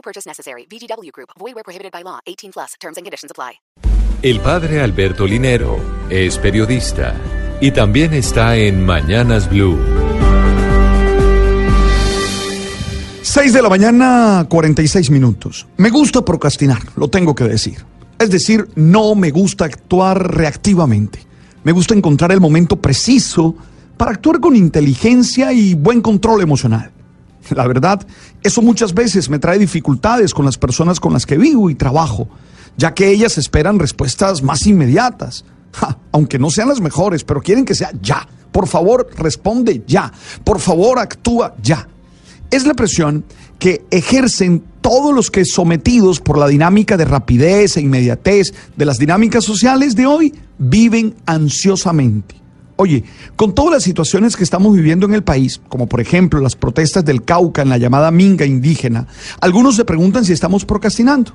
No purchase necessary. VGW Group. Void where prohibited by law. 18 plus. Terms and conditions apply. El padre Alberto Linero es periodista y también está en Mañanas Blue. 6 de la mañana, 46 minutos. Me gusta procrastinar, lo tengo que decir. Es decir, no me gusta actuar reactivamente. Me gusta encontrar el momento preciso para actuar con inteligencia y buen control emocional. La verdad, eso muchas veces me trae dificultades con las personas con las que vivo y trabajo, ya que ellas esperan respuestas más inmediatas. Aunque no sean las mejores, pero quieren que sea ya. Por favor, responde ya. Por favor, actúa ya. Es la presión que ejercen todos los que sometidos por la dinámica de rapidez e inmediatez de las dinámicas sociales de hoy viven ansiosamente. Oye, con todas las situaciones que estamos viviendo en el país, como por ejemplo las protestas del Cauca en la llamada Minga indígena, algunos se preguntan si estamos procrastinando.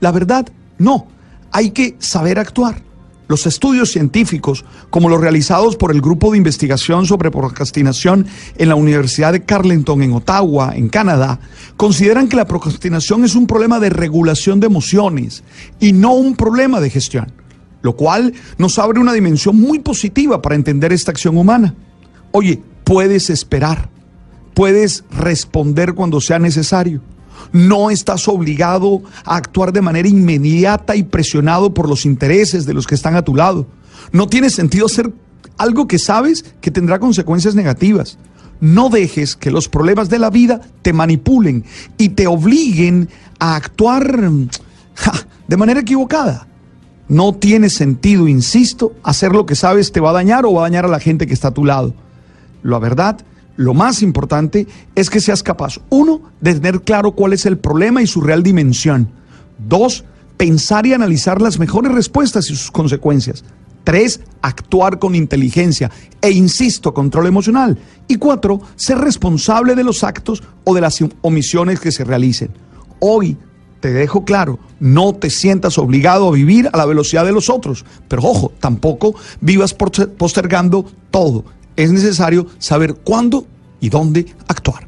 La verdad, no. Hay que saber actuar. Los estudios científicos, como los realizados por el Grupo de Investigación sobre Procrastinación en la Universidad de Carleton en Ottawa, en Canadá, consideran que la procrastinación es un problema de regulación de emociones y no un problema de gestión, lo cual nos abre una dimensión muy positiva para entender esta acción humana. Oye, puedes esperar, puedes responder cuando sea necesario. No estás obligado a actuar de manera inmediata y presionado por los intereses de los que están a tu lado. No tiene sentido hacer algo que sabes que tendrá consecuencias negativas. No dejes que los problemas de la vida te manipulen y te obliguen a actuar ja, de manera equivocada. No tiene sentido, insisto, hacer lo que sabes te va a dañar o va a dañar a la gente que está a tu lado. La verdad lo más importante es que seas capaz, uno, de tener claro cuál es el problema y su real dimensión. Dos, pensar y analizar las mejores respuestas y sus consecuencias. Tres, actuar con inteligencia e, insisto, control emocional. Y cuatro, ser responsable de los actos o de las omisiones que se realicen. Hoy te dejo claro, no te sientas obligado a vivir a la velocidad de los otros, pero ojo, tampoco vivas postergando todo es necesario saber cuándo y dónde actuar.